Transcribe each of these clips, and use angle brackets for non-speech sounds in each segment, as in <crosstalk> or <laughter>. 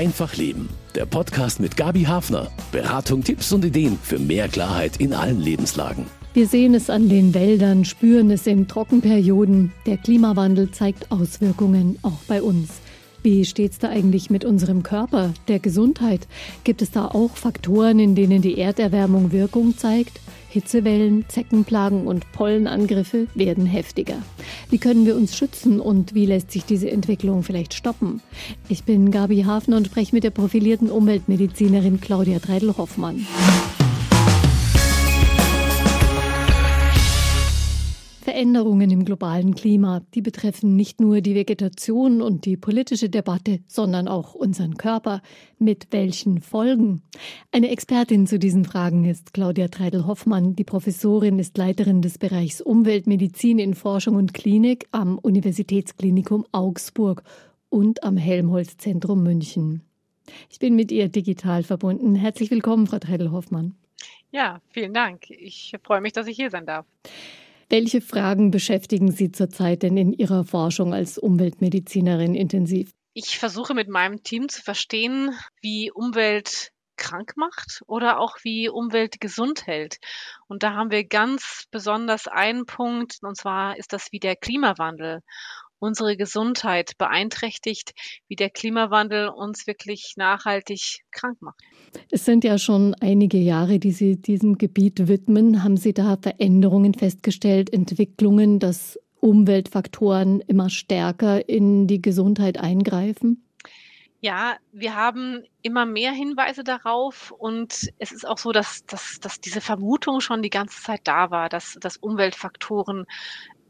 Einfach Leben. Der Podcast mit Gabi Hafner. Beratung, Tipps und Ideen für mehr Klarheit in allen Lebenslagen. Wir sehen es an den Wäldern, spüren es in Trockenperioden. Der Klimawandel zeigt Auswirkungen auch bei uns. Wie steht es da eigentlich mit unserem Körper, der Gesundheit? Gibt es da auch Faktoren, in denen die Erderwärmung Wirkung zeigt? Hitzewellen, Zeckenplagen und Pollenangriffe werden heftiger. Wie können wir uns schützen und wie lässt sich diese Entwicklung vielleicht stoppen? Ich bin Gabi Hafner und spreche mit der profilierten Umweltmedizinerin Claudia Treidel-Hoffmann. Veränderungen im globalen Klima, die betreffen nicht nur die Vegetation und die politische Debatte, sondern auch unseren Körper. Mit welchen Folgen? Eine Expertin zu diesen Fragen ist Claudia Treidel-Hoffmann. Die Professorin ist Leiterin des Bereichs Umweltmedizin in Forschung und Klinik am Universitätsklinikum Augsburg und am Helmholtz-Zentrum München. Ich bin mit ihr digital verbunden. Herzlich willkommen, Frau Treidel-Hoffmann. Ja, vielen Dank. Ich freue mich, dass ich hier sein darf. Welche Fragen beschäftigen Sie zurzeit denn in Ihrer Forschung als Umweltmedizinerin intensiv? Ich versuche mit meinem Team zu verstehen, wie Umwelt krank macht oder auch wie Umwelt gesund hält. Und da haben wir ganz besonders einen Punkt, und zwar ist das wie der Klimawandel unsere Gesundheit beeinträchtigt, wie der Klimawandel uns wirklich nachhaltig krank macht. Es sind ja schon einige Jahre, die Sie diesem Gebiet widmen. Haben Sie da Veränderungen festgestellt, Entwicklungen, dass Umweltfaktoren immer stärker in die Gesundheit eingreifen? Ja, wir haben immer mehr Hinweise darauf und es ist auch so, dass, dass, dass diese Vermutung schon die ganze Zeit da war, dass, dass Umweltfaktoren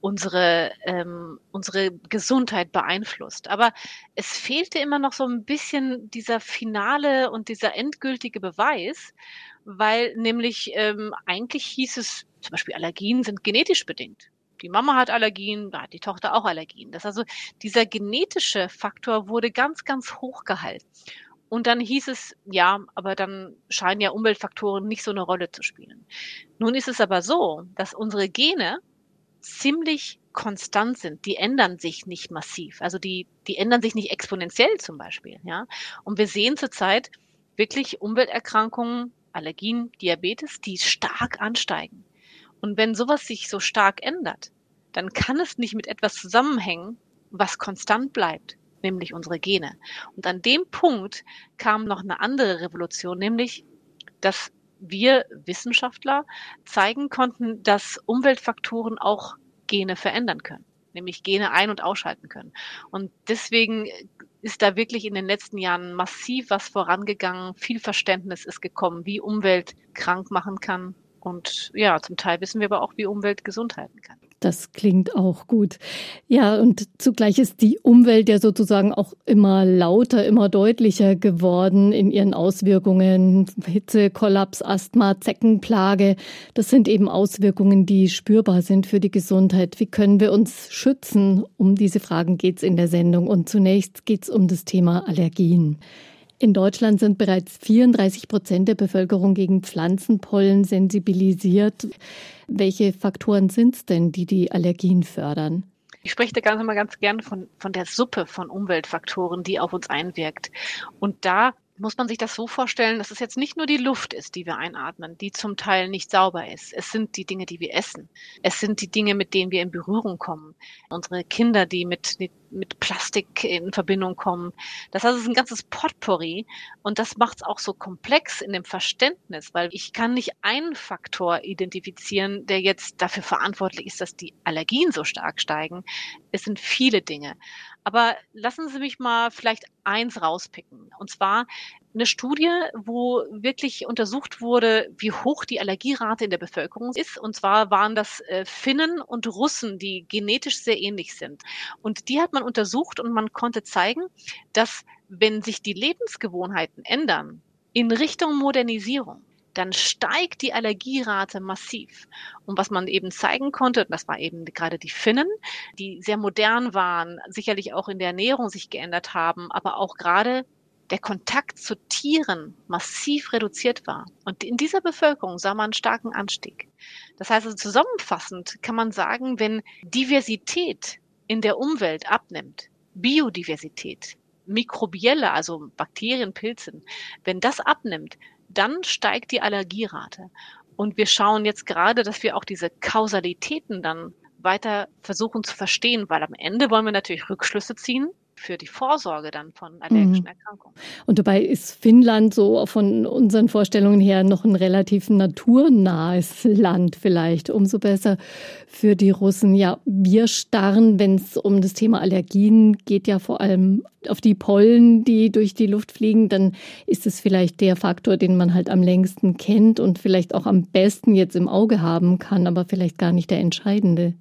unsere, ähm, unsere Gesundheit beeinflusst. Aber es fehlte immer noch so ein bisschen dieser finale und dieser endgültige Beweis, weil nämlich ähm, eigentlich hieß es, zum Beispiel Allergien sind genetisch bedingt. Die Mama hat Allergien, da hat die Tochter auch Allergien. Das also dieser genetische Faktor wurde ganz, ganz hoch gehalten. Und dann hieß es, ja, aber dann scheinen ja Umweltfaktoren nicht so eine Rolle zu spielen. Nun ist es aber so, dass unsere Gene ziemlich konstant sind. Die ändern sich nicht massiv. Also die, die ändern sich nicht exponentiell zum Beispiel. Ja? Und wir sehen zurzeit wirklich Umwelterkrankungen, Allergien, Diabetes, die stark ansteigen. Und wenn sowas sich so stark ändert, dann kann es nicht mit etwas zusammenhängen, was konstant bleibt, nämlich unsere Gene. Und an dem Punkt kam noch eine andere Revolution, nämlich, dass wir Wissenschaftler zeigen konnten, dass Umweltfaktoren auch Gene verändern können, nämlich Gene ein- und ausschalten können. Und deswegen ist da wirklich in den letzten Jahren massiv was vorangegangen. Viel Verständnis ist gekommen, wie Umwelt krank machen kann. Und ja, zum Teil wissen wir aber auch, wie Umwelt gesund halten kann. Das klingt auch gut. Ja, und zugleich ist die Umwelt ja sozusagen auch immer lauter, immer deutlicher geworden in ihren Auswirkungen. Hitze, Kollaps, Asthma, Zeckenplage. Das sind eben Auswirkungen, die spürbar sind für die Gesundheit. Wie können wir uns schützen? Um diese Fragen geht's in der Sendung. Und zunächst geht's um das Thema Allergien. In Deutschland sind bereits 34 Prozent der Bevölkerung gegen Pflanzenpollen sensibilisiert. Welche Faktoren sind es denn, die die Allergien fördern? Ich spreche da ganz immer ganz gern von, von der Suppe von Umweltfaktoren, die auf uns einwirkt. Und da muss man sich das so vorstellen, dass es jetzt nicht nur die Luft ist, die wir einatmen, die zum Teil nicht sauber ist. Es sind die Dinge, die wir essen. Es sind die Dinge, mit denen wir in Berührung kommen. Unsere Kinder, die mit, mit Plastik in Verbindung kommen. Das heißt, es ist ein ganzes Potpourri und das macht es auch so komplex in dem Verständnis, weil ich kann nicht einen Faktor identifizieren, der jetzt dafür verantwortlich ist, dass die Allergien so stark steigen. Es sind viele Dinge. Aber lassen Sie mich mal vielleicht eins rauspicken. Und zwar eine Studie, wo wirklich untersucht wurde, wie hoch die Allergierate in der Bevölkerung ist. Und zwar waren das äh, Finnen und Russen, die genetisch sehr ähnlich sind. Und die hat man untersucht und man konnte zeigen, dass wenn sich die Lebensgewohnheiten ändern in Richtung Modernisierung, dann steigt die Allergierate massiv. Und was man eben zeigen konnte, das war eben gerade die Finnen, die sehr modern waren, sicherlich auch in der Ernährung sich geändert haben, aber auch gerade der Kontakt zu Tieren massiv reduziert war. Und in dieser Bevölkerung sah man einen starken Anstieg. Das heißt also zusammenfassend kann man sagen, wenn Diversität in der Umwelt abnimmt, Biodiversität, mikrobielle, also Bakterien, Pilzen, wenn das abnimmt, dann steigt die Allergierate. Und wir schauen jetzt gerade, dass wir auch diese Kausalitäten dann weiter versuchen zu verstehen, weil am Ende wollen wir natürlich Rückschlüsse ziehen für die Vorsorge dann von allergischen mhm. Erkrankungen. Und dabei ist Finnland so von unseren Vorstellungen her noch ein relativ naturnahes Land vielleicht. Umso besser für die Russen. Ja, wir starren, wenn es um das Thema Allergien geht, ja vor allem auf die Pollen, die durch die Luft fliegen. Dann ist es vielleicht der Faktor, den man halt am längsten kennt und vielleicht auch am besten jetzt im Auge haben kann, aber vielleicht gar nicht der entscheidende.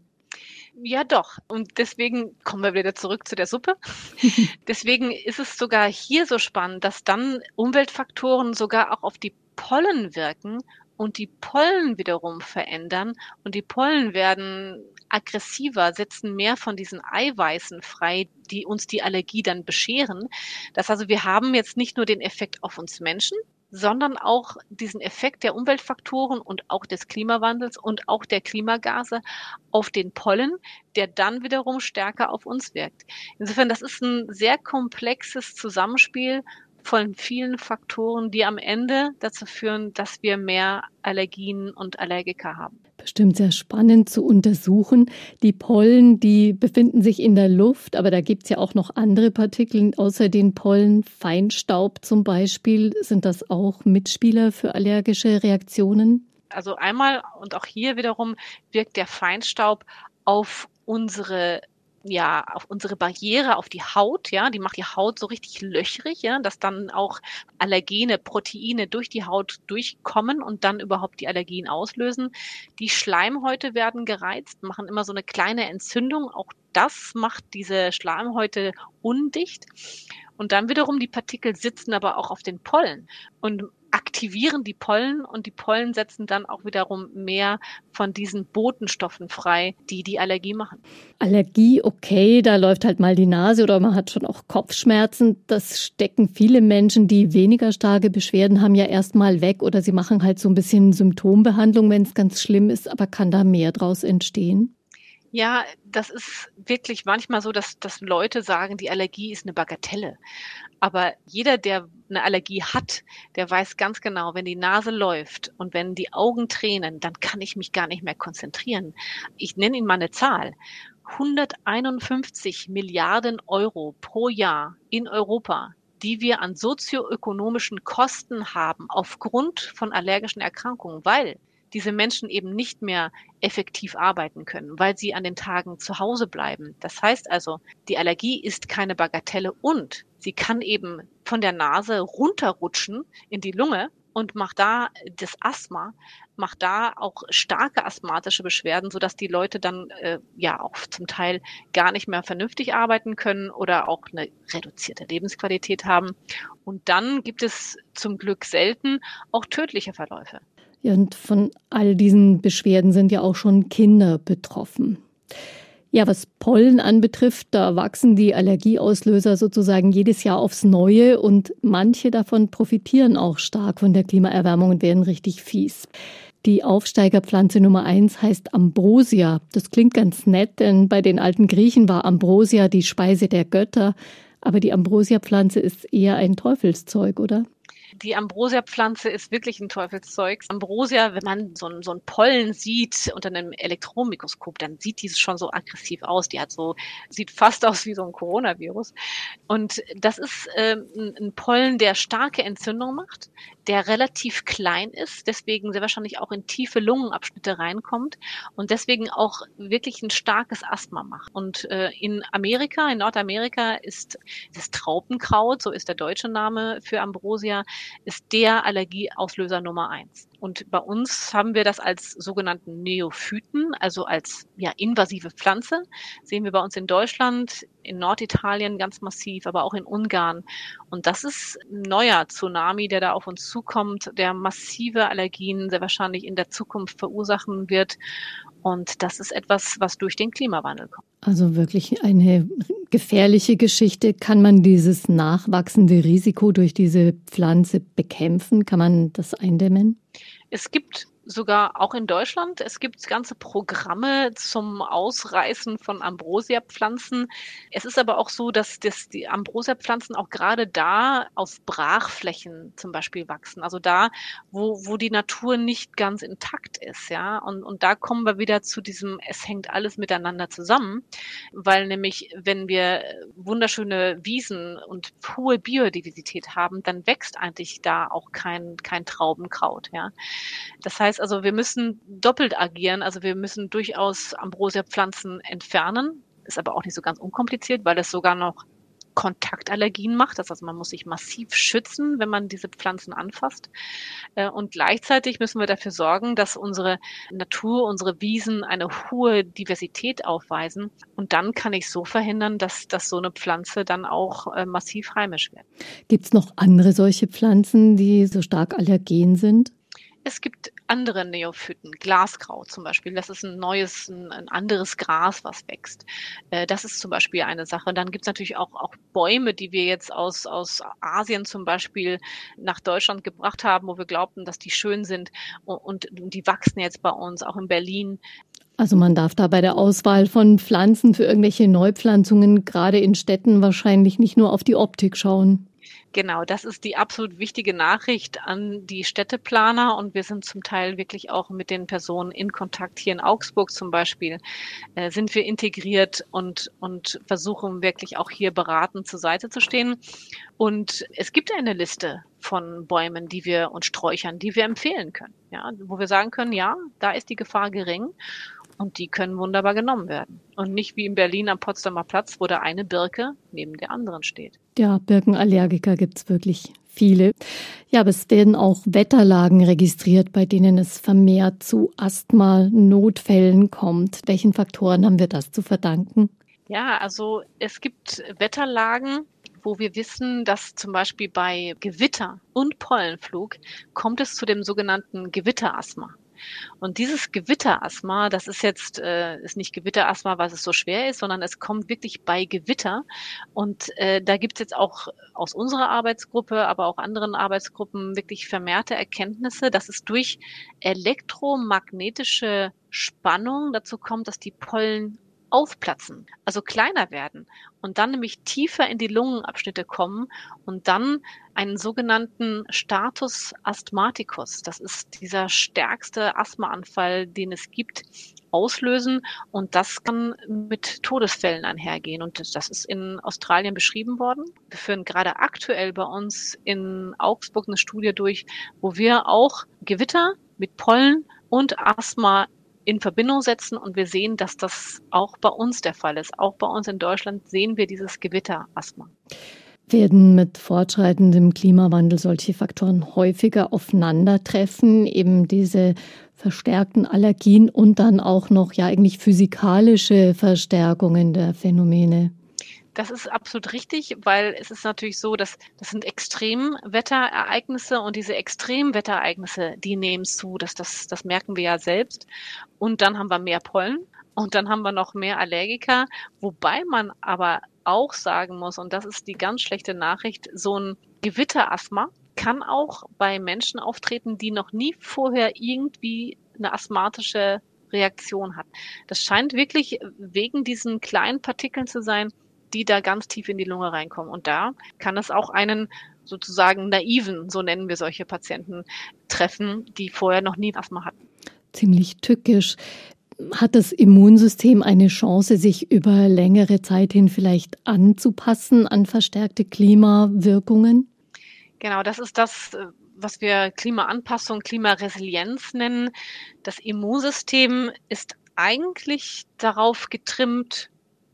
Ja, doch. Und deswegen kommen wir wieder zurück zu der Suppe. <laughs> deswegen ist es sogar hier so spannend, dass dann Umweltfaktoren sogar auch auf die Pollen wirken und die Pollen wiederum verändern und die Pollen werden aggressiver, setzen mehr von diesen Eiweißen frei, die uns die Allergie dann bescheren. Das also wir haben jetzt nicht nur den Effekt auf uns Menschen, sondern auch diesen Effekt der Umweltfaktoren und auch des Klimawandels und auch der Klimagase auf den Pollen, der dann wiederum stärker auf uns wirkt. Insofern, das ist ein sehr komplexes Zusammenspiel von vielen Faktoren, die am Ende dazu führen, dass wir mehr Allergien und Allergiker haben. Bestimmt sehr spannend zu untersuchen. Die Pollen, die befinden sich in der Luft, aber da gibt es ja auch noch andere Partikel außer den Pollen. Feinstaub zum Beispiel. Sind das auch Mitspieler für allergische Reaktionen? Also einmal und auch hier wiederum wirkt der Feinstaub auf unsere ja, auf unsere Barriere, auf die Haut, ja, die macht die Haut so richtig löchrig, ja, dass dann auch Allergene, Proteine durch die Haut durchkommen und dann überhaupt die Allergien auslösen. Die Schleimhäute werden gereizt, machen immer so eine kleine Entzündung. Auch das macht diese Schleimhäute undicht. Und dann wiederum die Partikel sitzen aber auch auf den Pollen. Und aktivieren die Pollen und die Pollen setzen dann auch wiederum mehr von diesen Botenstoffen frei, die die Allergie machen. Allergie, okay, da läuft halt mal die Nase oder man hat schon auch Kopfschmerzen. Das stecken viele Menschen, die weniger starke Beschwerden haben, ja erstmal weg oder sie machen halt so ein bisschen Symptombehandlung, wenn es ganz schlimm ist. Aber kann da mehr draus entstehen? Ja, das ist wirklich manchmal so, dass, dass Leute sagen, die Allergie ist eine Bagatelle. Aber jeder, der eine Allergie hat, der weiß ganz genau, wenn die Nase läuft und wenn die Augen tränen, dann kann ich mich gar nicht mehr konzentrieren. Ich nenne Ihnen mal eine Zahl. 151 Milliarden Euro pro Jahr in Europa, die wir an sozioökonomischen Kosten haben aufgrund von allergischen Erkrankungen, weil diese Menschen eben nicht mehr effektiv arbeiten können, weil sie an den Tagen zu Hause bleiben. Das heißt also, die Allergie ist keine Bagatelle und sie kann eben von der Nase runterrutschen in die Lunge und macht da das Asthma, macht da auch starke asthmatische Beschwerden, sodass die Leute dann äh, ja auch zum Teil gar nicht mehr vernünftig arbeiten können oder auch eine reduzierte Lebensqualität haben. Und dann gibt es zum Glück selten auch tödliche Verläufe. Ja, und von all diesen Beschwerden sind ja auch schon Kinder betroffen. Ja, was Pollen anbetrifft, da wachsen die Allergieauslöser sozusagen jedes Jahr aufs Neue und manche davon profitieren auch stark von der Klimaerwärmung und werden richtig fies. Die Aufsteigerpflanze Nummer eins heißt Ambrosia. Das klingt ganz nett, denn bei den alten Griechen war Ambrosia die Speise der Götter. Aber die Ambrosia-Pflanze ist eher ein Teufelszeug, oder? Die Ambrosia-Pflanze ist wirklich ein Teufelszeug. Ambrosia, wenn man so, ein, so ein Pollen sieht unter einem Elektronenmikroskop, dann sieht dieses schon so aggressiv aus. Die hat so, sieht fast aus wie so ein Coronavirus. Und das ist äh, ein Pollen, der starke Entzündung macht, der relativ klein ist, deswegen sehr wahrscheinlich auch in tiefe Lungenabschnitte reinkommt und deswegen auch wirklich ein starkes Asthma macht. Und äh, in Amerika, in Nordamerika ist das Traupenkraut, so ist der deutsche Name für Ambrosia, ist der Allergieauslöser Nummer eins. Und bei uns haben wir das als sogenannten Neophyten, also als ja, invasive Pflanze. Sehen wir bei uns in Deutschland, in Norditalien ganz massiv, aber auch in Ungarn. Und das ist ein neuer Tsunami, der da auf uns zukommt, der massive Allergien sehr wahrscheinlich in der Zukunft verursachen wird. Und das ist etwas, was durch den Klimawandel kommt. Also wirklich eine gefährliche Geschichte. Kann man dieses nachwachsende Risiko durch diese Pflanze bekämpfen? Kann man das eindämmen? Es gibt sogar auch in Deutschland. Es gibt ganze Programme zum Ausreißen von Ambrosia-Pflanzen. Es ist aber auch so, dass das, die Ambrosia-Pflanzen auch gerade da auf Brachflächen zum Beispiel wachsen. Also da, wo, wo die Natur nicht ganz intakt ist, ja. Und, und da kommen wir wieder zu diesem, es hängt alles miteinander zusammen, weil nämlich, wenn wir wunderschöne Wiesen und hohe Biodiversität haben, dann wächst eigentlich da auch kein, kein Traubenkraut, ja. Das heißt also, wir müssen doppelt agieren. Also wir müssen durchaus Ambrosia-Pflanzen entfernen. Ist aber auch nicht so ganz unkompliziert, weil es sogar noch Kontaktallergien macht. Das heißt, man muss sich massiv schützen, wenn man diese Pflanzen anfasst. Äh, und gleichzeitig müssen wir dafür sorgen, dass unsere Natur, unsere Wiesen eine hohe Diversität aufweisen. Und dann kann ich so verhindern, dass, dass so eine Pflanze dann auch äh, massiv heimisch wird. Gibt es noch andere solche Pflanzen, die so stark allergen sind? Es gibt andere Neophyten, Glasgrau zum Beispiel. Das ist ein neues, ein, ein anderes Gras, was wächst. Äh, das ist zum Beispiel eine Sache. Und dann gibt es natürlich auch, auch Bäume, die wir jetzt aus, aus Asien zum Beispiel nach Deutschland gebracht haben, wo wir glaubten, dass die schön sind. Und, und die wachsen jetzt bei uns, auch in Berlin. Also man darf da bei der Auswahl von Pflanzen für irgendwelche Neupflanzungen gerade in Städten wahrscheinlich nicht nur auf die Optik schauen. Genau, das ist die absolut wichtige Nachricht an die Städteplaner und wir sind zum Teil wirklich auch mit den Personen in Kontakt. Hier in Augsburg zum Beispiel äh, sind wir integriert und, und versuchen wirklich auch hier beratend zur Seite zu stehen. Und es gibt eine Liste von Bäumen, die wir und Sträuchern, die wir empfehlen können, ja, wo wir sagen können, ja, da ist die Gefahr gering und die können wunderbar genommen werden. Und nicht wie in Berlin am Potsdamer Platz, wo da eine Birke neben der anderen steht. Ja, Birkenallergiker gibt's wirklich viele. Ja, aber es werden auch Wetterlagen registriert, bei denen es vermehrt zu Asthma-Notfällen kommt. Welchen Faktoren haben wir das zu verdanken? Ja, also es gibt Wetterlagen, wo wir wissen, dass zum Beispiel bei Gewitter und Pollenflug kommt es zu dem sogenannten Gewitterasthma. Und dieses Gewitterasthma, das ist jetzt äh, ist nicht Gewitterasthma, weil es so schwer ist, sondern es kommt wirklich bei Gewitter. Und äh, da gibt es jetzt auch aus unserer Arbeitsgruppe, aber auch anderen Arbeitsgruppen wirklich vermehrte Erkenntnisse, dass es durch elektromagnetische Spannung dazu kommt, dass die Pollen aufplatzen, also kleiner werden und dann nämlich tiefer in die Lungenabschnitte kommen und dann einen sogenannten Status Asthmaticus, das ist dieser stärkste Asthmaanfall, den es gibt, auslösen und das kann mit Todesfällen einhergehen und das ist in Australien beschrieben worden. Wir führen gerade aktuell bei uns in Augsburg eine Studie durch, wo wir auch Gewitter mit Pollen und Asthma in Verbindung setzen und wir sehen, dass das auch bei uns der Fall ist. Auch bei uns in Deutschland sehen wir dieses Gewitterasthma. Werden mit fortschreitendem Klimawandel solche Faktoren häufiger aufeinandertreffen, eben diese verstärkten Allergien und dann auch noch ja eigentlich physikalische Verstärkungen der Phänomene? Das ist absolut richtig, weil es ist natürlich so, dass das sind Extremwetterereignisse und diese Extremwetterereignisse, die nehmen zu. Das, das, das merken wir ja selbst. Und dann haben wir mehr Pollen und dann haben wir noch mehr Allergiker, wobei man aber auch sagen muss, und das ist die ganz schlechte Nachricht, so ein Gewitterasthma kann auch bei Menschen auftreten, die noch nie vorher irgendwie eine asthmatische Reaktion hatten. Das scheint wirklich wegen diesen kleinen Partikeln zu sein, die da ganz tief in die Lunge reinkommen. Und da kann es auch einen sozusagen naiven, so nennen wir solche Patienten, treffen, die vorher noch nie Asthma hatten. Ziemlich tückisch. Hat das Immunsystem eine Chance, sich über längere Zeit hin vielleicht anzupassen an verstärkte Klimawirkungen? Genau, das ist das, was wir Klimaanpassung, Klimaresilienz nennen. Das Immunsystem ist eigentlich darauf getrimmt,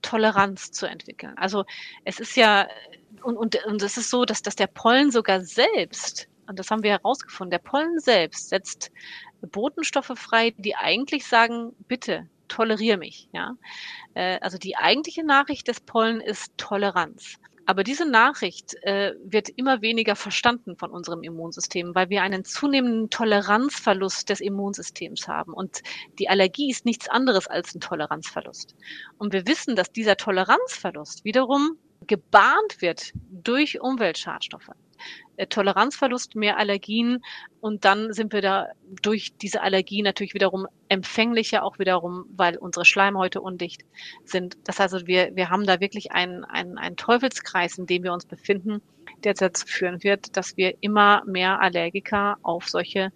Toleranz zu entwickeln. Also es ist ja, und, und, und es ist so, dass, dass der Pollen sogar selbst, und das haben wir herausgefunden, der Pollen selbst setzt Botenstoffe frei, die eigentlich sagen, bitte, toleriere mich. Ja? Äh, also die eigentliche Nachricht des Pollen ist Toleranz. Aber diese Nachricht äh, wird immer weniger verstanden von unserem Immunsystem, weil wir einen zunehmenden Toleranzverlust des Immunsystems haben. Und die Allergie ist nichts anderes als ein Toleranzverlust. Und wir wissen, dass dieser Toleranzverlust wiederum gebahnt wird durch Umweltschadstoffe. Äh, Toleranzverlust, mehr Allergien Und dann sind wir da durch diese Allergie natürlich wiederum empfänglicher, auch wiederum, weil unsere Schleimhäute undicht sind. Das heißt, wir, wir haben da wirklich einen, einen, einen Teufelskreis, in dem wir uns befinden, der dazu führen wird, dass wir immer mehr Allergiker auf solche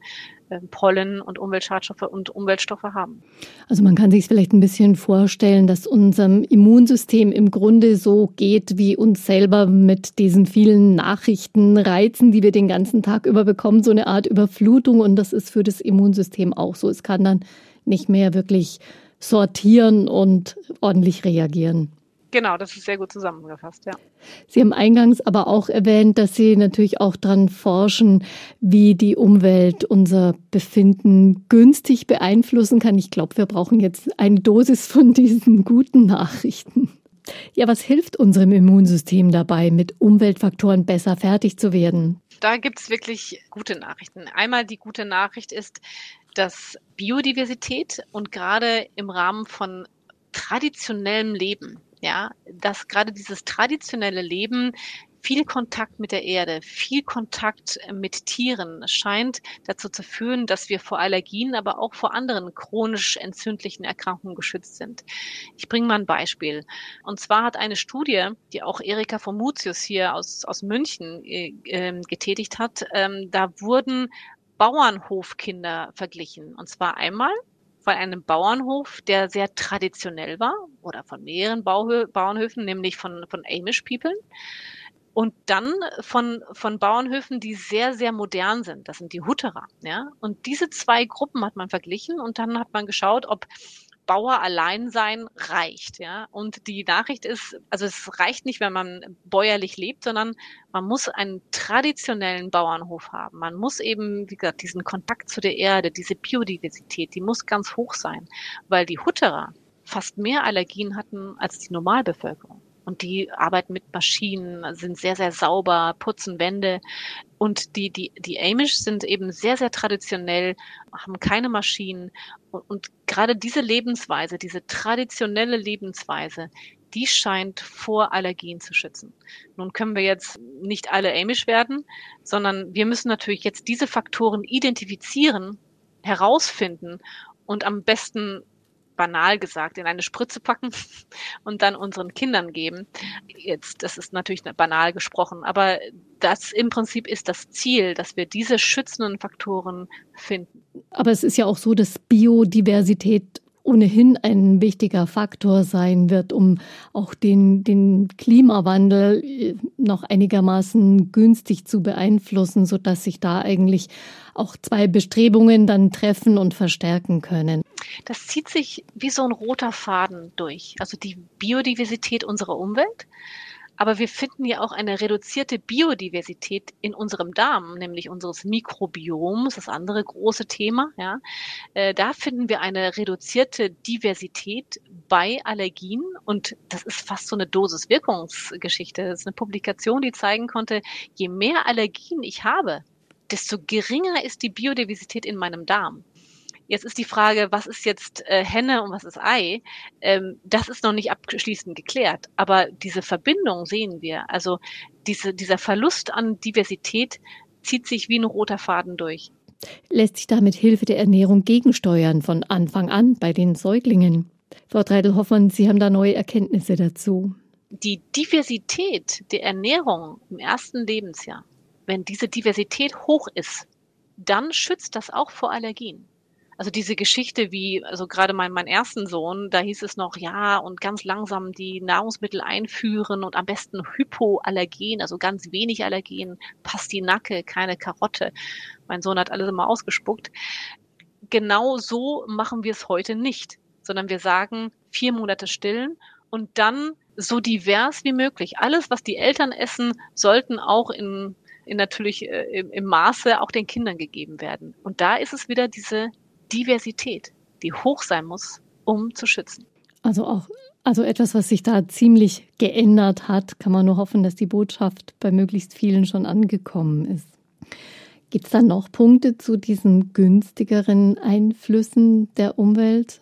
ähm, Pollen und Umweltschadstoffe und Umweltstoffe haben. Also man kann sich vielleicht ein bisschen vorstellen, dass unserem Immunsystem im Grunde so geht wie uns selber mit diesen vielen Nachrichten, Reizen, die wir den ganzen Tag über bekommen, so eine Art Überflutung und das ist für das Immunsystem auch so. Es kann dann nicht mehr wirklich sortieren und ordentlich reagieren. Genau, das ist sehr gut zusammengefasst, ja. Sie haben eingangs aber auch erwähnt, dass Sie natürlich auch daran forschen, wie die Umwelt unser Befinden günstig beeinflussen kann. Ich glaube, wir brauchen jetzt eine Dosis von diesen guten Nachrichten. Ja, was hilft unserem Immunsystem dabei, mit Umweltfaktoren besser fertig zu werden? Da gibt es wirklich gute Nachrichten. Einmal die gute Nachricht ist, dass Biodiversität und gerade im Rahmen von traditionellem Leben, ja, dass gerade dieses traditionelle Leben viel Kontakt mit der Erde, viel Kontakt mit Tieren scheint dazu zu führen, dass wir vor Allergien, aber auch vor anderen chronisch entzündlichen Erkrankungen geschützt sind. Ich bringe mal ein Beispiel. Und zwar hat eine Studie, die auch Erika von Mutius hier aus, aus München äh, ähm, getätigt hat, ähm, da wurden Bauernhofkinder verglichen. Und zwar einmal von einem Bauernhof, der sehr traditionell war oder von mehreren Bauhö Bauernhöfen, nämlich von, von Amish People. Und dann von, von Bauernhöfen, die sehr, sehr modern sind. Das sind die Hutterer. Ja? Und diese zwei Gruppen hat man verglichen und dann hat man geschaut, ob Bauer allein sein reicht, ja. Und die Nachricht ist, also es reicht nicht, wenn man bäuerlich lebt, sondern man muss einen traditionellen Bauernhof haben. Man muss eben, wie gesagt, diesen Kontakt zu der Erde, diese Biodiversität, die muss ganz hoch sein, weil die Hutterer fast mehr Allergien hatten als die Normalbevölkerung. Und die arbeiten mit Maschinen, sind sehr, sehr sauber, putzen Wände. Und die, die, die Amish sind eben sehr, sehr traditionell, haben keine Maschinen. Und, und gerade diese Lebensweise, diese traditionelle Lebensweise, die scheint vor Allergien zu schützen. Nun können wir jetzt nicht alle Amish werden, sondern wir müssen natürlich jetzt diese Faktoren identifizieren, herausfinden und am besten banal gesagt, in eine Spritze packen <laughs> und dann unseren Kindern geben. Jetzt, das ist natürlich banal gesprochen, aber das im Prinzip ist das Ziel, dass wir diese schützenden Faktoren finden. Aber es ist ja auch so, dass Biodiversität ohnehin ein wichtiger Faktor sein wird, um auch den, den Klimawandel äh, noch einigermaßen günstig zu beeinflussen, sodass sich da eigentlich auch zwei Bestrebungen dann treffen und verstärken können. Das zieht sich wie so ein roter Faden durch. Also die Biodiversität unserer Umwelt aber wir finden ja auch eine reduzierte Biodiversität in unserem Darm, nämlich unseres Mikrobioms, das andere große Thema. Ja. Äh, da finden wir eine reduzierte Diversität bei Allergien und das ist fast so eine Dosis-Wirkungsgeschichte. Das ist eine Publikation, die zeigen konnte, je mehr Allergien ich habe, desto geringer ist die Biodiversität in meinem Darm. Jetzt ist die Frage, was ist jetzt äh, Henne und was ist Ei? Ähm, das ist noch nicht abschließend geklärt. Aber diese Verbindung sehen wir. Also diese, dieser Verlust an Diversität zieht sich wie ein roter Faden durch. Lässt sich da mit Hilfe der Ernährung gegensteuern von Anfang an bei den Säuglingen? Frau Treidel-Hoffmann, Sie haben da neue Erkenntnisse dazu. Die Diversität der Ernährung im ersten Lebensjahr, wenn diese Diversität hoch ist, dann schützt das auch vor Allergien. Also diese Geschichte wie, also gerade mein, mein ersten Sohn, da hieß es noch, ja, und ganz langsam die Nahrungsmittel einführen und am besten Hypoallergen, also ganz wenig Allergen, Pastinacke, keine Karotte. Mein Sohn hat alles immer ausgespuckt. Genau so machen wir es heute nicht, sondern wir sagen, vier Monate stillen und dann so divers wie möglich. Alles, was die Eltern essen, sollten auch in, in natürlich äh, im, im Maße auch den Kindern gegeben werden. Und da ist es wieder diese Diversität, die hoch sein muss, um zu schützen. Also auch also etwas, was sich da ziemlich geändert hat, kann man nur hoffen, dass die Botschaft bei möglichst vielen schon angekommen ist. Gibt es da noch Punkte zu diesen günstigeren Einflüssen der Umwelt?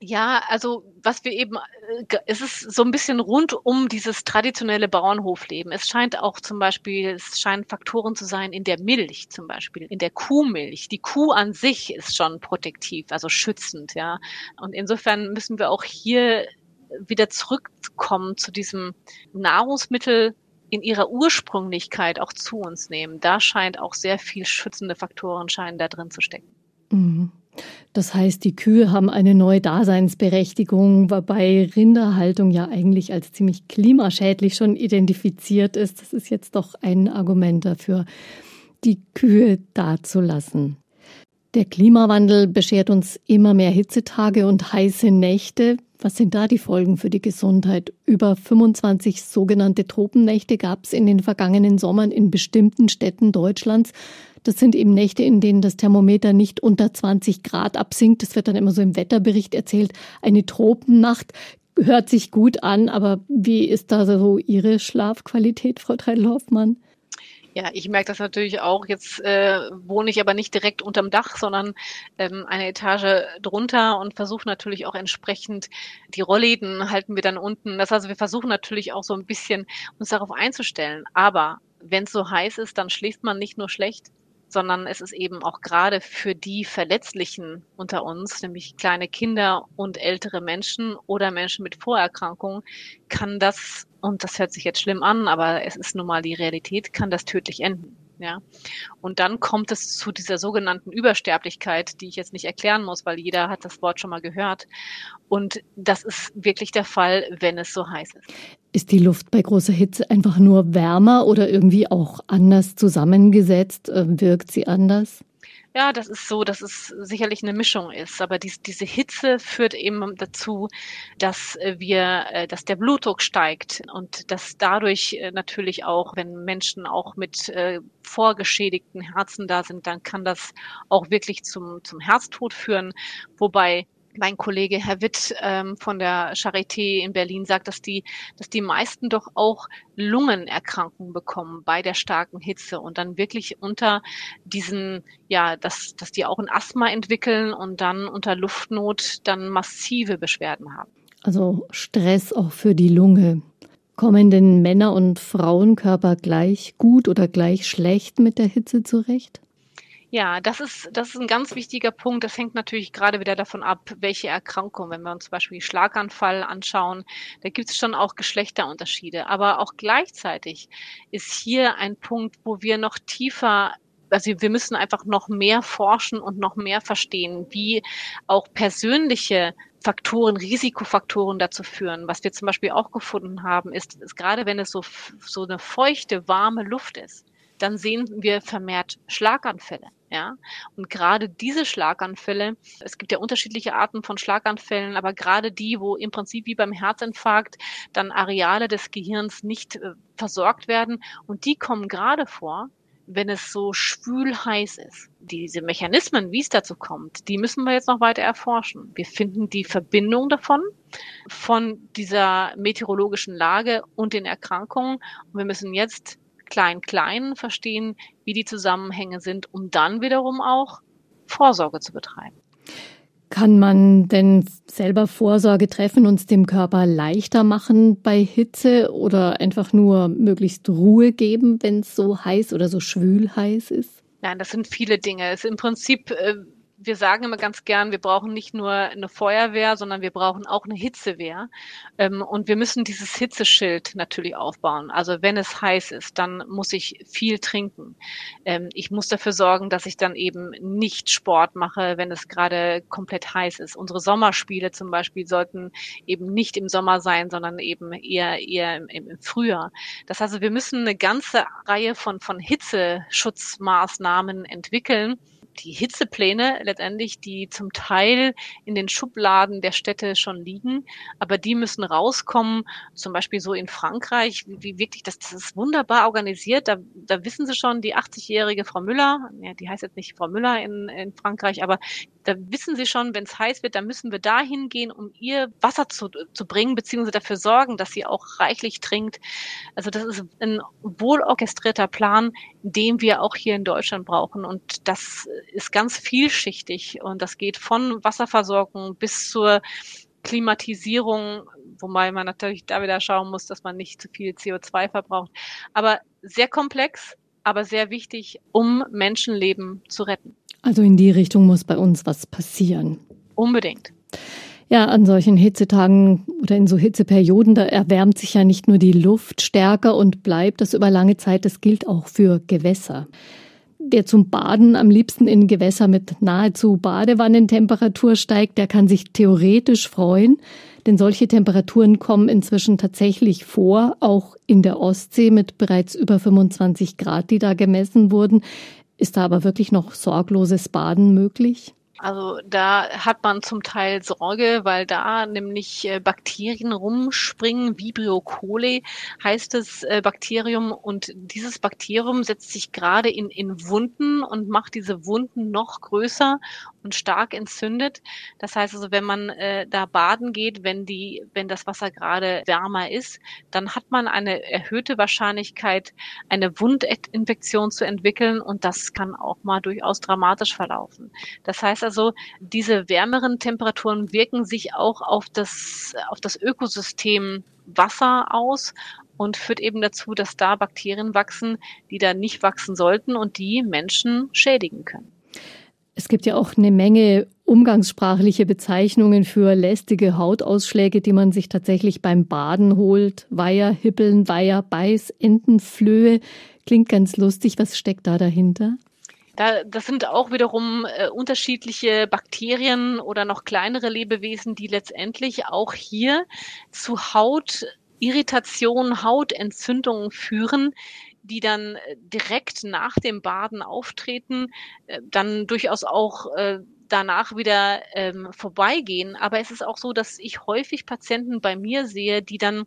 Ja, also was wir eben, äh, es ist so ein bisschen rund um dieses traditionelle Bauernhofleben. Es scheint auch zum Beispiel, es scheinen Faktoren zu sein in der Milch zum Beispiel, in der Kuhmilch. Die Kuh an sich ist schon protektiv, also schützend, ja. Und insofern müssen wir auch hier wieder zurückkommen zu diesem Nahrungsmittel in ihrer Ursprünglichkeit auch zu uns nehmen. Da scheint auch sehr viel schützende Faktoren scheinen da drin zu stecken. Mhm. Das heißt, die Kühe haben eine neue Daseinsberechtigung, wobei Rinderhaltung ja eigentlich als ziemlich klimaschädlich schon identifiziert ist. Das ist jetzt doch ein Argument dafür, die Kühe dazulassen. Der Klimawandel beschert uns immer mehr Hitzetage und heiße Nächte. Was sind da die Folgen für die Gesundheit? Über 25 sogenannte Tropennächte gab es in den vergangenen Sommern in bestimmten Städten Deutschlands. Das sind eben Nächte, in denen das Thermometer nicht unter 20 Grad absinkt. Das wird dann immer so im Wetterbericht erzählt. Eine Tropennacht hört sich gut an, aber wie ist da so Ihre Schlafqualität, Frau Treidel-Hoffmann? Ja, ich merke das natürlich auch. Jetzt äh, wohne ich aber nicht direkt unterm Dach, sondern ähm, eine Etage drunter und versuche natürlich auch entsprechend die Rollläden halten wir dann unten. Das heißt, wir versuchen natürlich auch so ein bisschen uns darauf einzustellen. Aber wenn es so heiß ist, dann schläft man nicht nur schlecht, sondern es ist eben auch gerade für die Verletzlichen unter uns, nämlich kleine Kinder und ältere Menschen oder Menschen mit Vorerkrankungen, kann das, und das hört sich jetzt schlimm an, aber es ist nun mal die Realität, kann das tödlich enden. Ja. Und dann kommt es zu dieser sogenannten Übersterblichkeit, die ich jetzt nicht erklären muss, weil jeder hat das Wort schon mal gehört. Und das ist wirklich der Fall, wenn es so heiß ist. Ist die Luft bei großer Hitze einfach nur wärmer oder irgendwie auch anders zusammengesetzt? Äh, wirkt sie anders? Ja, das ist so, dass es sicherlich eine Mischung ist. Aber dies, diese Hitze führt eben dazu, dass wir, äh, dass der Blutdruck steigt und dass dadurch äh, natürlich auch, wenn Menschen auch mit äh, vorgeschädigten Herzen da sind, dann kann das auch wirklich zum, zum Herztod führen. Wobei mein Kollege Herr Witt ähm, von der Charité in Berlin sagt, dass die, dass die meisten doch auch Lungenerkrankungen bekommen bei der starken Hitze und dann wirklich unter diesen, ja, dass, dass die auch ein Asthma entwickeln und dann unter Luftnot dann massive Beschwerden haben. Also Stress auch für die Lunge. Kommen denn Männer und Frauenkörper gleich gut oder gleich schlecht mit der Hitze zurecht? Ja, das ist, das ist ein ganz wichtiger Punkt. Das hängt natürlich gerade wieder davon ab, welche Erkrankung. Wenn wir uns zum Beispiel Schlaganfall anschauen, da gibt es schon auch Geschlechterunterschiede. Aber auch gleichzeitig ist hier ein Punkt, wo wir noch tiefer also wir müssen einfach noch mehr forschen und noch mehr verstehen, wie auch persönliche Faktoren, Risikofaktoren dazu führen. Was wir zum Beispiel auch gefunden haben, ist, ist gerade wenn es so, so eine feuchte, warme Luft ist, dann sehen wir vermehrt Schlaganfälle. Ja, und gerade diese Schlaganfälle, es gibt ja unterschiedliche Arten von Schlaganfällen, aber gerade die, wo im Prinzip wie beim Herzinfarkt dann Areale des Gehirns nicht äh, versorgt werden und die kommen gerade vor, wenn es so schwül heiß ist. Diese Mechanismen, wie es dazu kommt, die müssen wir jetzt noch weiter erforschen. Wir finden die Verbindung davon, von dieser meteorologischen Lage und den Erkrankungen. Und wir müssen jetzt Klein-Klein verstehen, wie die Zusammenhänge sind, um dann wiederum auch Vorsorge zu betreiben. Kann man denn selber Vorsorge treffen und es dem Körper leichter machen bei Hitze oder einfach nur möglichst Ruhe geben, wenn es so heiß oder so schwül heiß ist? Nein, das sind viele Dinge. Es ist im Prinzip äh, wir sagen immer ganz gern, wir brauchen nicht nur eine Feuerwehr, sondern wir brauchen auch eine Hitzewehr. Ähm, und wir müssen dieses Hitzeschild natürlich aufbauen. Also wenn es heiß ist, dann muss ich viel trinken. Ähm, ich muss dafür sorgen, dass ich dann eben nicht Sport mache, wenn es gerade komplett heiß ist. Unsere Sommerspiele zum Beispiel sollten eben nicht im Sommer sein, sondern eben eher, eher im, im Frühjahr. Das heißt, wir müssen eine ganze Reihe von, von Hitzeschutzmaßnahmen entwickeln die Hitzepläne letztendlich, die zum Teil in den Schubladen der Städte schon liegen, aber die müssen rauskommen, zum Beispiel so in Frankreich, wie, wie wirklich, das, das ist wunderbar organisiert, da, da wissen Sie schon, die 80-jährige Frau Müller, ja, die heißt jetzt nicht Frau Müller in, in Frankreich, aber da wissen Sie schon, wenn es heiß wird, dann müssen wir da hingehen, um ihr Wasser zu, zu bringen, beziehungsweise dafür sorgen, dass sie auch reichlich trinkt. Also das ist ein wohlorchestrierter Plan, den wir auch hier in Deutschland brauchen. Und das ist ganz vielschichtig und das geht von Wasserversorgung bis zur Klimatisierung, wobei man natürlich da wieder schauen muss, dass man nicht zu viel CO2 verbraucht. Aber sehr komplex, aber sehr wichtig, um Menschenleben zu retten. Also in die Richtung muss bei uns was passieren. Unbedingt. Ja, an solchen Hitzetagen oder in so Hitzeperioden, da erwärmt sich ja nicht nur die Luft stärker und bleibt das über lange Zeit, das gilt auch für Gewässer. Wer zum Baden am liebsten in Gewässer mit nahezu Badewannentemperatur steigt, der kann sich theoretisch freuen, denn solche Temperaturen kommen inzwischen tatsächlich vor, auch in der Ostsee mit bereits über 25 Grad, die da gemessen wurden. Ist da aber wirklich noch sorgloses Baden möglich? Also da hat man zum Teil Sorge, weil da nämlich äh, Bakterien rumspringen. Vibrio coli heißt das äh, Bakterium und dieses Bakterium setzt sich gerade in, in Wunden und macht diese Wunden noch größer und stark entzündet. Das heißt also, wenn man äh, da baden geht, wenn die, wenn das Wasser gerade wärmer ist, dann hat man eine erhöhte Wahrscheinlichkeit, eine Wundinfektion zu entwickeln und das kann auch mal durchaus dramatisch verlaufen. Das heißt also, diese wärmeren Temperaturen wirken sich auch auf das, auf das Ökosystem Wasser aus und führt eben dazu, dass da Bakterien wachsen, die da nicht wachsen sollten und die Menschen schädigen können. Es gibt ja auch eine Menge umgangssprachliche Bezeichnungen für lästige Hautausschläge, die man sich tatsächlich beim Baden holt. Weiher, Hippeln, Weiher, Beiß, Entenflöhe. Klingt ganz lustig. Was steckt da dahinter? Da, das sind auch wiederum äh, unterschiedliche Bakterien oder noch kleinere Lebewesen, die letztendlich auch hier zu Hautirritationen, Hautentzündungen führen, die dann äh, direkt nach dem Baden auftreten, äh, dann durchaus auch äh, danach wieder ähm, vorbeigehen. Aber es ist auch so, dass ich häufig Patienten bei mir sehe, die dann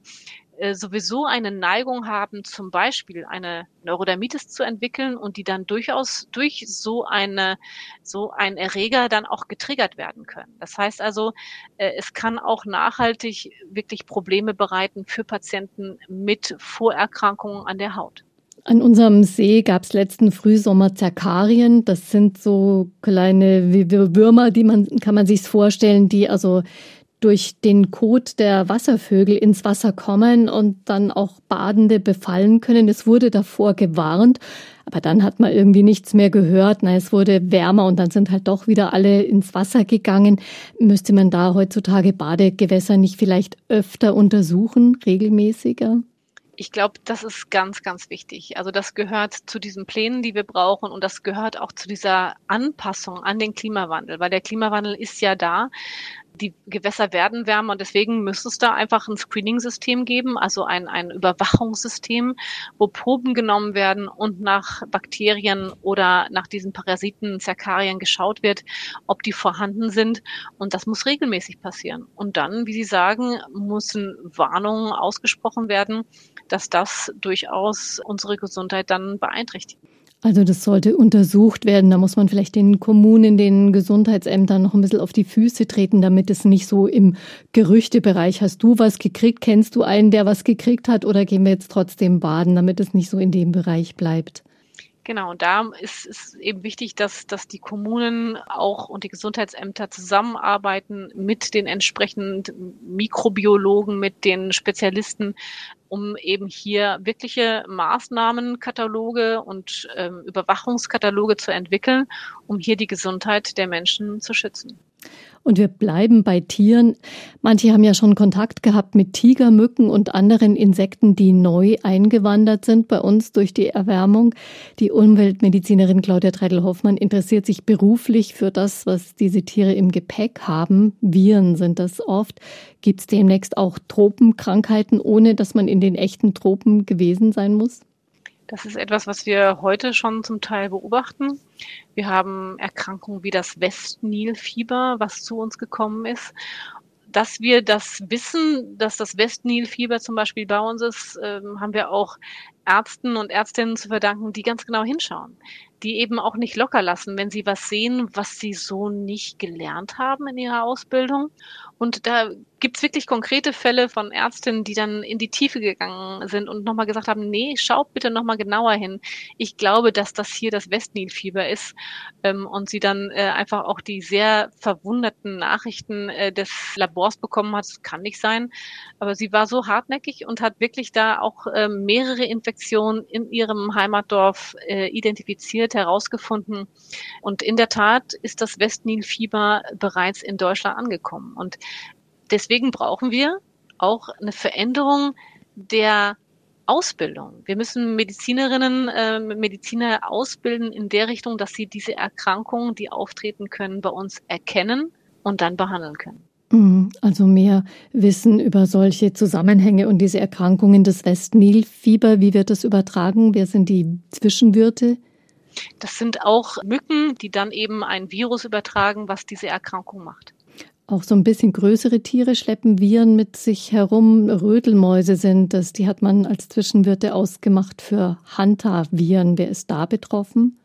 äh, sowieso eine Neigung haben, zum Beispiel eine Neurodermitis zu entwickeln und die dann durchaus durch so eine, so ein Erreger dann auch getriggert werden können. Das heißt also, äh, es kann auch nachhaltig wirklich Probleme bereiten für Patienten mit Vorerkrankungen an der Haut. An unserem See gab es letzten Frühsommer Zerkarien. Das sind so kleine Würmer, die man, kann man sich vorstellen, die also durch den Kot der Wasservögel ins Wasser kommen und dann auch Badende befallen können. Es wurde davor gewarnt, aber dann hat man irgendwie nichts mehr gehört. Na, es wurde wärmer und dann sind halt doch wieder alle ins Wasser gegangen. Müsste man da heutzutage Badegewässer nicht vielleicht öfter untersuchen, regelmäßiger? ich glaube, das ist ganz, ganz wichtig. Also das gehört zu diesen Plänen, die wir brauchen und das gehört auch zu dieser Anpassung an den Klimawandel, weil der Klimawandel ist ja da. Die Gewässer werden wärmer und deswegen müsste es da einfach ein Screening-System geben, also ein, ein Überwachungssystem, wo Proben genommen werden und nach Bakterien oder nach diesen Parasiten, Zerkarien geschaut wird, ob die vorhanden sind. Und das muss regelmäßig passieren. Und dann, wie Sie sagen, müssen Warnungen ausgesprochen werden, dass das durchaus unsere Gesundheit dann beeinträchtigt. Also das sollte untersucht werden. Da muss man vielleicht den Kommunen, den Gesundheitsämtern noch ein bisschen auf die Füße treten, damit es nicht so im Gerüchtebereich hast du was gekriegt, kennst du einen, der was gekriegt hat oder gehen wir jetzt trotzdem baden, damit es nicht so in dem Bereich bleibt. Genau, und da ist es eben wichtig, dass, dass die Kommunen auch und die Gesundheitsämter zusammenarbeiten mit den entsprechenden Mikrobiologen, mit den Spezialisten, um eben hier wirkliche Maßnahmenkataloge und ähm, Überwachungskataloge zu entwickeln, um hier die Gesundheit der Menschen zu schützen. Und wir bleiben bei Tieren. Manche haben ja schon Kontakt gehabt mit Tigermücken und anderen Insekten, die neu eingewandert sind bei uns durch die Erwärmung. Die Umweltmedizinerin Claudia Treidel-Hoffmann interessiert sich beruflich für das, was diese Tiere im Gepäck haben. Viren sind das oft. Gibt es demnächst auch Tropenkrankheiten, ohne dass man in den echten Tropen gewesen sein muss? Das ist etwas, was wir heute schon zum Teil beobachten. Wir haben Erkrankungen wie das Westnilfieber, was zu uns gekommen ist. Dass wir das wissen, dass das Westnilfieber zum Beispiel bei uns ist, ähm, haben wir auch Ärzten und Ärztinnen zu verdanken, die ganz genau hinschauen, die eben auch nicht locker lassen, wenn sie was sehen, was sie so nicht gelernt haben in ihrer Ausbildung. Und da gibt's wirklich konkrete Fälle von Ärztinnen, die dann in die Tiefe gegangen sind und nochmal gesagt haben, nee, schaut bitte nochmal genauer hin. Ich glaube, dass das hier das Westnilfieber ist. Ähm, und sie dann äh, einfach auch die sehr verwunderten Nachrichten äh, des Labors bekommen hat. Das kann nicht sein. Aber sie war so hartnäckig und hat wirklich da auch äh, mehrere Infektionen in ihrem Heimatdorf äh, identifiziert, herausgefunden. Und in der Tat ist das Westnilfieber bereits in Deutschland angekommen. Und deswegen brauchen wir auch eine Veränderung der Ausbildung. Wir müssen Medizinerinnen, äh, Mediziner ausbilden in der Richtung, dass sie diese Erkrankungen, die auftreten können, bei uns erkennen und dann behandeln können. Mhm. Also mehr Wissen über solche Zusammenhänge und diese Erkrankungen des Westnilfieber. Wie wird das übertragen? Wer sind die Zwischenwirte? Das sind auch Mücken, die dann eben ein Virus übertragen, was diese Erkrankung macht. Auch so ein bisschen größere Tiere schleppen Viren mit sich herum. Rötelmäuse sind das. Die hat man als Zwischenwirte ausgemacht für Hunter-Viren. Wer ist da betroffen?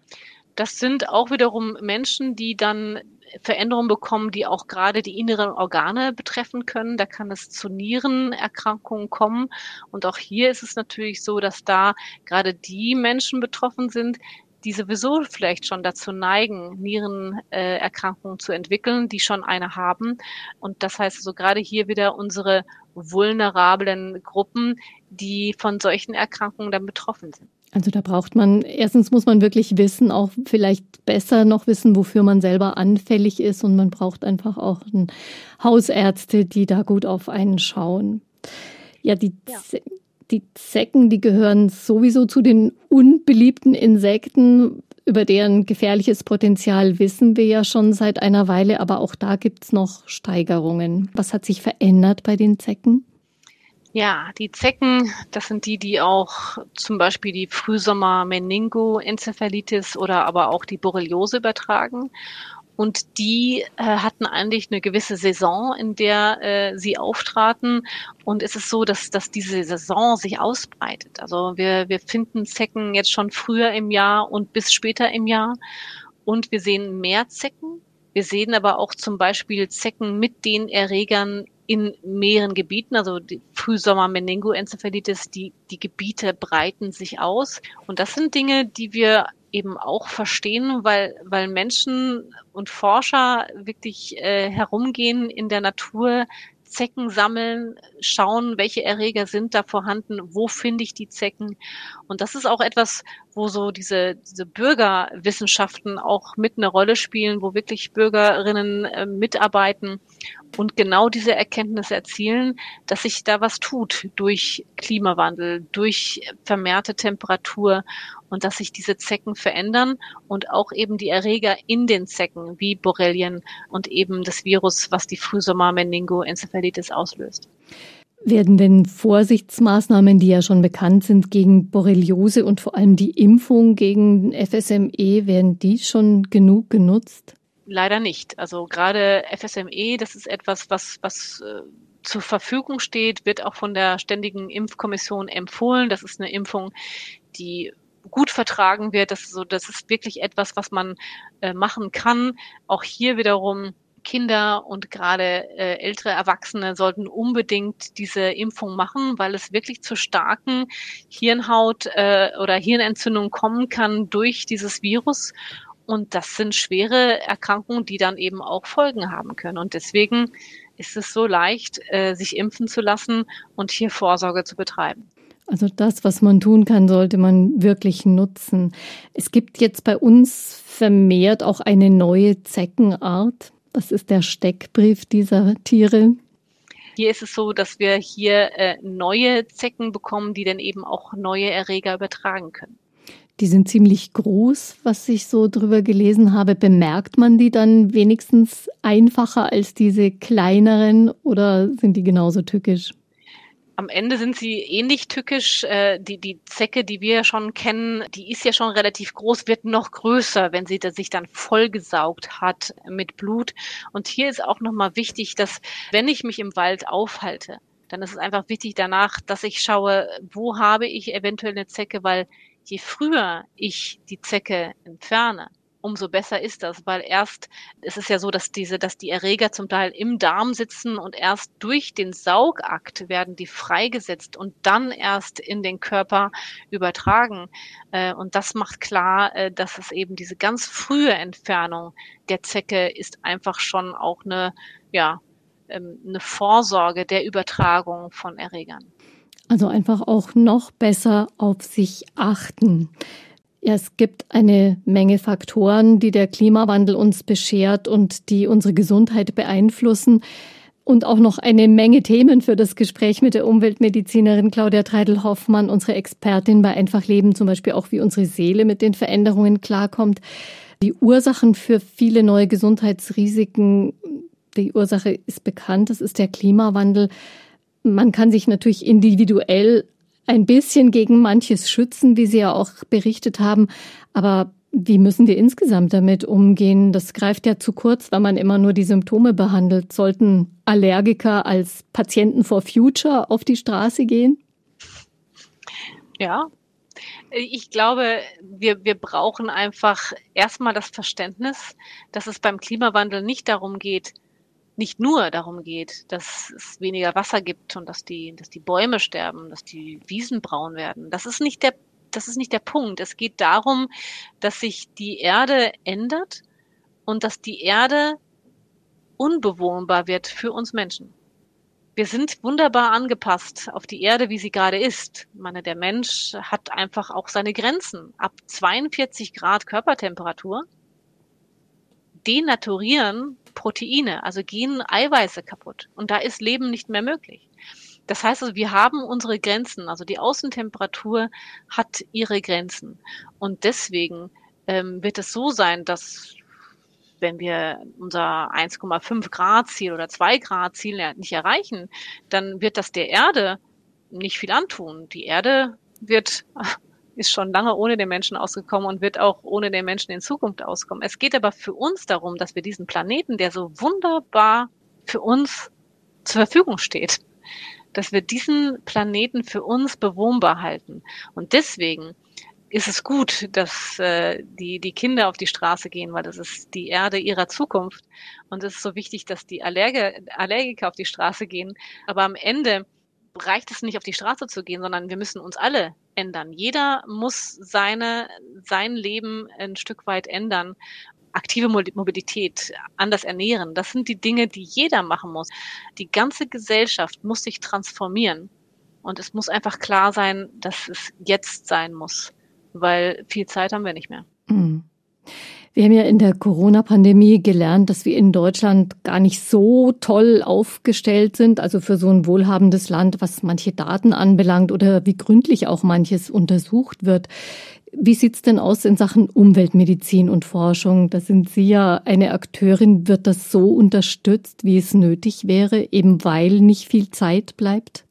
Das sind auch wiederum Menschen, die dann Veränderungen bekommen, die auch gerade die inneren Organe betreffen können. Da kann es zu Nierenerkrankungen kommen. Und auch hier ist es natürlich so, dass da gerade die Menschen betroffen sind, die sowieso vielleicht schon dazu neigen, Nierenerkrankungen zu entwickeln, die schon eine haben. Und das heißt also gerade hier wieder unsere vulnerablen Gruppen, die von solchen Erkrankungen dann betroffen sind. Also da braucht man, erstens muss man wirklich wissen, auch vielleicht besser noch wissen, wofür man selber anfällig ist. Und man braucht einfach auch Hausärzte, die da gut auf einen schauen. Ja, die, ja die Zecken, die gehören sowieso zu den unbeliebten Insekten, über deren gefährliches Potenzial wissen wir ja schon seit einer Weile, aber auch da gibt's noch Steigerungen. Was hat sich verändert bei den Zecken? Ja, die Zecken, das sind die, die auch zum Beispiel die Frühsommer-Meningoenzephalitis oder aber auch die Borreliose übertragen. Und die äh, hatten eigentlich eine gewisse Saison, in der äh, sie auftraten. Und es ist so, dass, dass diese Saison sich ausbreitet. Also wir, wir finden Zecken jetzt schon früher im Jahr und bis später im Jahr. Und wir sehen mehr Zecken. Wir sehen aber auch zum Beispiel Zecken mit den Erregern in mehreren Gebieten, also die Frühsommer-Meningoenzephalitis, die, die Gebiete breiten sich aus. Und das sind Dinge, die wir eben auch verstehen, weil, weil Menschen und Forscher wirklich äh, herumgehen in der Natur, Zecken sammeln, schauen, welche Erreger sind da vorhanden, wo finde ich die Zecken. Und das ist auch etwas, wo so diese, diese Bürgerwissenschaften auch mit eine Rolle spielen, wo wirklich Bürgerinnen äh, mitarbeiten und genau diese Erkenntnisse erzielen, dass sich da was tut durch Klimawandel, durch vermehrte Temperatur und dass sich diese Zecken verändern und auch eben die Erreger in den Zecken wie Borrelien und eben das Virus, was die Frühsommer-Meningoenzephalitis auslöst. Werden denn Vorsichtsmaßnahmen, die ja schon bekannt sind, gegen Borreliose und vor allem die Impfung gegen FSME, werden die schon genug genutzt? Leider nicht. Also gerade FSME, das ist etwas, was, was äh, zur Verfügung steht, wird auch von der Ständigen Impfkommission empfohlen. Das ist eine Impfung, die gut vertragen wird. Das ist, so, das ist wirklich etwas, was man äh, machen kann. Auch hier wiederum Kinder und gerade äh, ältere Erwachsene sollten unbedingt diese Impfung machen, weil es wirklich zu starken Hirnhaut äh, oder Hirnentzündung kommen kann durch dieses Virus. Und das sind schwere Erkrankungen, die dann eben auch Folgen haben können. Und deswegen ist es so leicht, äh, sich impfen zu lassen und hier Vorsorge zu betreiben. Also das, was man tun kann, sollte man wirklich nutzen. Es gibt jetzt bei uns vermehrt auch eine neue Zeckenart. Was ist der Steckbrief dieser Tiere? Hier ist es so, dass wir hier äh, neue Zecken bekommen, die dann eben auch neue Erreger übertragen können. Die sind ziemlich groß, was ich so drüber gelesen habe. Bemerkt man die dann wenigstens einfacher als diese kleineren oder sind die genauso tückisch? Am Ende sind sie ähnlich tückisch. Äh, die, die Zecke, die wir schon kennen, die ist ja schon relativ groß, wird noch größer, wenn sie sich dann vollgesaugt hat mit Blut. Und hier ist auch nochmal wichtig, dass wenn ich mich im Wald aufhalte, dann ist es einfach wichtig danach, dass ich schaue, wo habe ich eventuell eine Zecke, weil je früher ich die Zecke entferne, umso besser ist das, weil erst, es ist ja so, dass diese, dass die Erreger zum Teil im Darm sitzen und erst durch den Saugakt werden die freigesetzt und dann erst in den Körper übertragen. Äh, und das macht klar, äh, dass es eben diese ganz frühe Entfernung der Zecke ist einfach schon auch eine, ja, ähm, eine Vorsorge der Übertragung von Erregern. Also einfach auch noch besser auf sich achten. Ja, es gibt eine Menge Faktoren, die der Klimawandel uns beschert und die unsere Gesundheit beeinflussen. Und auch noch eine Menge Themen für das Gespräch mit der Umweltmedizinerin Claudia Treidel-Hoffmann, unsere Expertin bei Einfach Leben, zum Beispiel auch wie unsere Seele mit den Veränderungen klarkommt. Die Ursachen für viele neue Gesundheitsrisiken, die Ursache ist bekannt, das ist der Klimawandel. Man kann sich natürlich individuell ein bisschen gegen manches schützen, wie Sie ja auch berichtet haben. Aber wie müssen wir insgesamt damit umgehen? Das greift ja zu kurz, wenn man immer nur die Symptome behandelt. Sollten Allergiker als Patienten for Future auf die Straße gehen? Ja, ich glaube, wir, wir brauchen einfach erstmal das Verständnis, dass es beim Klimawandel nicht darum geht, nicht nur darum geht, dass es weniger Wasser gibt und dass die, dass die Bäume sterben, dass die Wiesen braun werden. Das ist nicht der, das ist nicht der Punkt. Es geht darum, dass sich die Erde ändert und dass die Erde unbewohnbar wird für uns Menschen. Wir sind wunderbar angepasst auf die Erde, wie sie gerade ist. Ich meine, der Mensch hat einfach auch seine Grenzen. Ab 42 Grad Körpertemperatur denaturieren Proteine, also gehen Eiweiße kaputt. Und da ist Leben nicht mehr möglich. Das heißt also, wir haben unsere Grenzen. Also die Außentemperatur hat ihre Grenzen. Und deswegen ähm, wird es so sein, dass wenn wir unser 1,5 Grad Ziel oder 2 Grad Ziel nicht erreichen, dann wird das der Erde nicht viel antun. Die Erde wird ist schon lange ohne den Menschen ausgekommen und wird auch ohne den Menschen in Zukunft auskommen. Es geht aber für uns darum, dass wir diesen Planeten, der so wunderbar für uns zur Verfügung steht, dass wir diesen Planeten für uns bewohnbar halten. Und deswegen ist es gut, dass äh, die, die Kinder auf die Straße gehen, weil das ist die Erde ihrer Zukunft. Und es ist so wichtig, dass die Allerge, Allergiker auf die Straße gehen. Aber am Ende reicht es nicht, auf die Straße zu gehen, sondern wir müssen uns alle ändern. Jeder muss seine, sein Leben ein Stück weit ändern. Aktive Mobilität, anders ernähren, das sind die Dinge, die jeder machen muss. Die ganze Gesellschaft muss sich transformieren. Und es muss einfach klar sein, dass es jetzt sein muss, weil viel Zeit haben wir nicht mehr. Mhm. Wir haben ja in der Corona-Pandemie gelernt, dass wir in Deutschland gar nicht so toll aufgestellt sind, also für so ein wohlhabendes Land, was manche Daten anbelangt oder wie gründlich auch manches untersucht wird. Wie sieht's denn aus in Sachen Umweltmedizin und Forschung? Da sind Sie ja eine Akteurin. Wird das so unterstützt, wie es nötig wäre, eben weil nicht viel Zeit bleibt?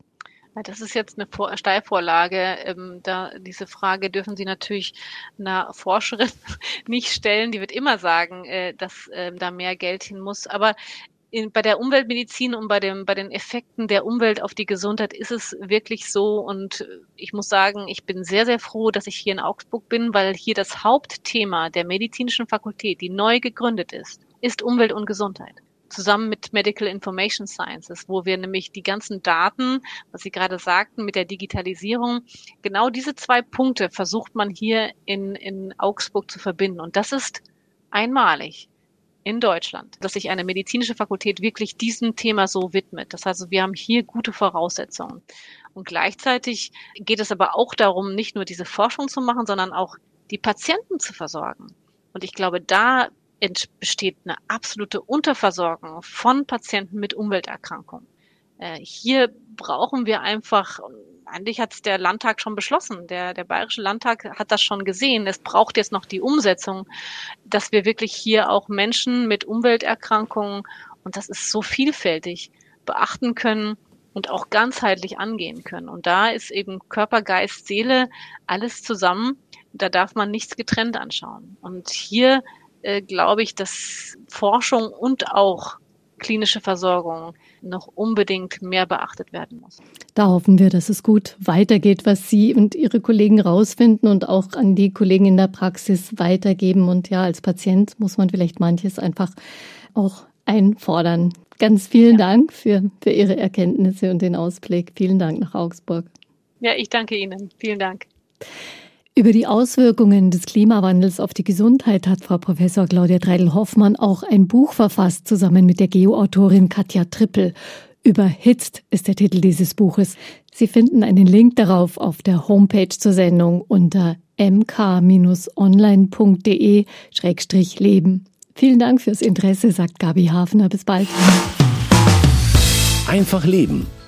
Das ist jetzt eine Vor Steilvorlage. Ähm, da, diese Frage dürfen Sie natürlich einer Forscherin <laughs> nicht stellen. Die wird immer sagen, äh, dass äh, da mehr Geld hin muss. Aber in, bei der Umweltmedizin und bei, dem, bei den Effekten der Umwelt auf die Gesundheit ist es wirklich so. Und ich muss sagen, ich bin sehr, sehr froh, dass ich hier in Augsburg bin, weil hier das Hauptthema der medizinischen Fakultät, die neu gegründet ist, ist Umwelt und Gesundheit zusammen mit Medical Information Sciences, wo wir nämlich die ganzen Daten, was Sie gerade sagten, mit der Digitalisierung, genau diese zwei Punkte versucht man hier in, in Augsburg zu verbinden. Und das ist einmalig in Deutschland, dass sich eine medizinische Fakultät wirklich diesem Thema so widmet. Das heißt, wir haben hier gute Voraussetzungen. Und gleichzeitig geht es aber auch darum, nicht nur diese Forschung zu machen, sondern auch die Patienten zu versorgen. Und ich glaube, da besteht eine absolute Unterversorgung von Patienten mit Umwelterkrankungen. Äh, hier brauchen wir einfach, eigentlich hat es der Landtag schon beschlossen, der, der Bayerische Landtag hat das schon gesehen. Es braucht jetzt noch die Umsetzung, dass wir wirklich hier auch Menschen mit Umwelterkrankungen, und das ist so vielfältig, beachten können und auch ganzheitlich angehen können. Und da ist eben Körper, Geist, Seele alles zusammen. Da darf man nichts getrennt anschauen. Und hier äh, glaube ich, dass Forschung und auch klinische Versorgung noch unbedingt mehr beachtet werden muss. Da hoffen wir, dass es gut weitergeht, was Sie und Ihre Kollegen rausfinden und auch an die Kollegen in der Praxis weitergeben. Und ja, als Patient muss man vielleicht manches einfach auch einfordern. Ganz vielen ja. Dank für, für Ihre Erkenntnisse und den Ausblick. Vielen Dank nach Augsburg. Ja, ich danke Ihnen. Vielen Dank. Über die Auswirkungen des Klimawandels auf die Gesundheit hat Frau Professor Claudia Dreidel-Hoffmann auch ein Buch verfasst, zusammen mit der Geoautorin Katja Trippel. Überhitzt ist der Titel dieses Buches. Sie finden einen Link darauf auf der Homepage zur Sendung unter mk-online.de-leben. Vielen Dank fürs Interesse, sagt Gabi Hafner. Bis bald. Einfach leben